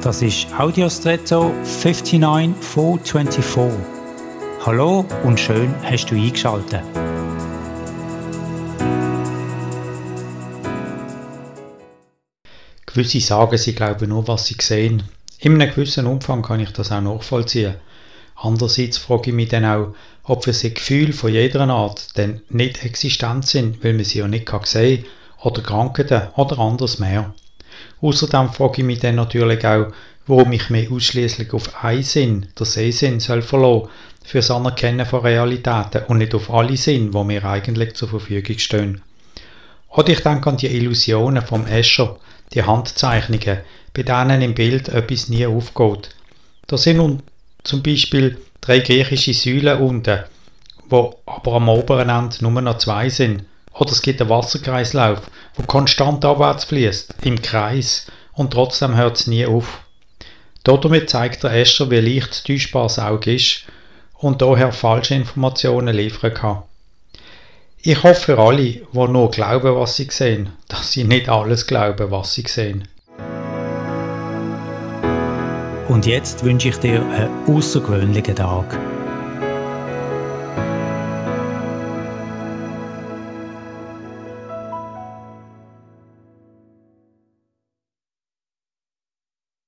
Das ist Audiostretto 59424. Hallo und schön hast du eingeschaltet. Gewisse sagen, sie glauben nur, was sie sehen. In einem gewissen Umfang kann ich das auch nachvollziehen. Andererseits frage ich mich dann auch, ob für sie Gefühle von jeder Art denn nicht existent sind, weil man sie ja nicht sehen kann, oder Krankheiten oder anderes mehr. Außerdem frage ich mich dann natürlich auch, warum ich mich ausschließlich auf einen Sinn, der Sehsinn, soll verlassen, für das Anerkennen von Realitäten und nicht auf alle Sinn, wo mir eigentlich zur Verfügung stehen. Oder ich denke an die Illusionen vom Escher, die Handzeichnungen, bei denen im Bild etwas nie aufgeht. Da sind nun zum Beispiel drei griechische Säulen unten, wo aber am oberen Ende nur noch zwei sind. Oder es gibt einen Wasserkreislauf, wo konstant abwärts fließt, im Kreis, und trotzdem hört es nie auf. Damit zeigt der Escher, wie leicht täuschbar das Auge ist und daher falsche Informationen liefern kann. Ich hoffe für alle, die nur glauben, was sie sehen, dass sie nicht alles glauben, was sie sehen. Und jetzt wünsche ich dir einen außergewöhnlichen Tag.